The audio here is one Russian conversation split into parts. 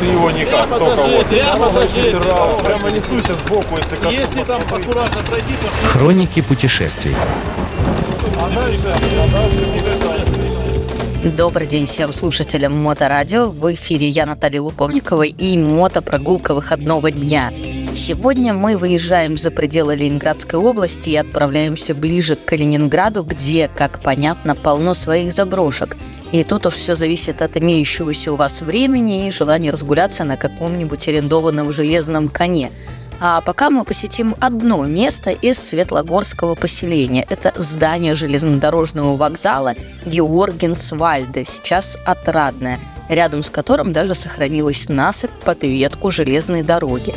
Ты его никак, только вот. прямо покажи. Прямо, прямо несуйся сбоку, если коснусь. Если там аккуратно пройти, то Хроники путешествий. А дальше, а дальше. Добрый день всем слушателям Моторадио. В эфире я Наталья Луковникова и мотопрогулка выходного дня. Сегодня мы выезжаем за пределы Ленинградской области и отправляемся ближе к Калининграду, где, как понятно, полно своих заброшек. И тут уж все зависит от имеющегося у вас времени и желания разгуляться на каком-нибудь арендованном железном коне. А пока мы посетим одно место из Светлогорского поселения. Это здание железнодорожного вокзала Георгенсвальде, сейчас отрадное, рядом с которым даже сохранилась насыпь под ветку железной дороги.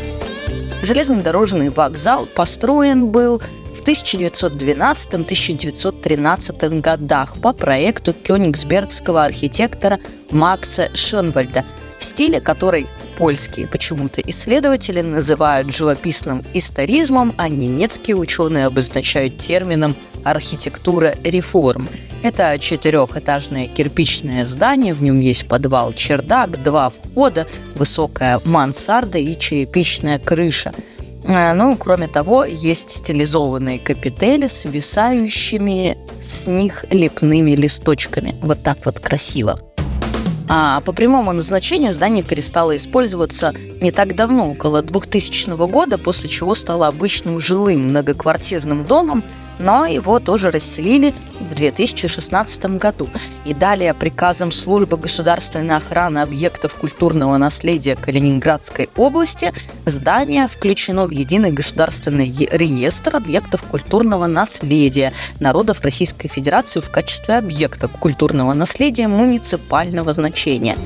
Железнодорожный вокзал построен был в 1912-1913 годах по проекту кёнигсбергского архитектора Макса Шенвальда в стиле, который польские почему-то исследователи называют живописным историзмом, а немецкие ученые обозначают термином архитектура реформ. Это четырехэтажное кирпичное здание, в нем есть подвал, чердак, два входа, высокая мансарда и черепичная крыша. А, Ну, кроме того, есть стилизованные капители с свисающими с них лепными листочками. Вот так вот красиво. А по прямому назначению здание перестало использоваться не так давно, около 2000 года, после чего стало обычным жилым многоквартирным домом, но его тоже расселили в 2016 году. И далее приказом Службы государственной охраны объектов культурного наследия Калининградской области здание включено в единый государственный реестр объектов культурного наследия народов Российской Федерации в качестве объектов культурного наследия муниципального значения.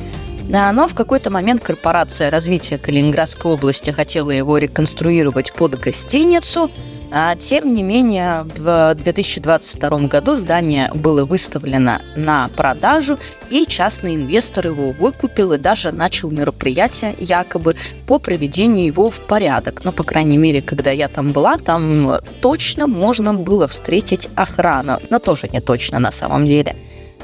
Но в какой-то момент корпорация развития Калининградской области хотела его реконструировать под гостиницу, тем не менее, в 2022 году здание было выставлено на продажу, и частный инвестор его выкупил и даже начал мероприятие якобы по приведению его в порядок. Но, по крайней мере, когда я там была, там точно можно было встретить охрану. Но тоже не точно на самом деле.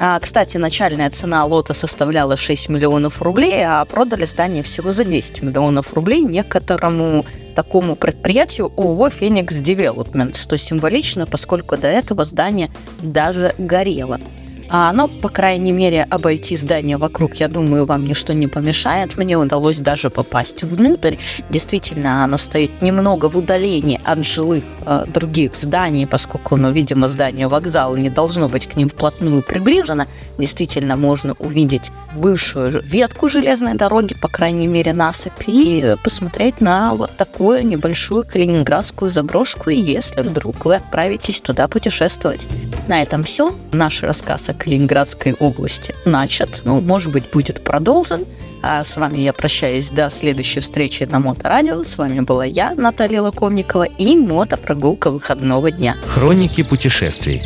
А, Кстати, начальная цена лота составляла 6 миллионов рублей, а продали здание всего за 10 миллионов рублей некоторому такому предприятию ООО «Феникс Девелопмент», что символично, поскольку до этого здание даже горело. А, но, по крайней мере, обойти здание вокруг, я думаю, вам ничто не помешает. Мне удалось даже попасть внутрь. Действительно, оно стоит немного в удалении от жилых э, других зданий, поскольку, ну, видимо, здание вокзала не должно быть к ним вплотную приближено. Действительно, можно увидеть бывшую ветку железной дороги, по крайней мере, насыпь, и посмотреть на вот такую небольшую калининградскую заброшку, если вдруг вы отправитесь туда путешествовать. На этом все. Наш рассказ о Калининградской области начат. Ну, может быть, будет продолжен. А с вами я прощаюсь до следующей встречи на Моторадио. С вами была я, Наталья Лаковникова, и мотопрогулка выходного дня. Хроники путешествий.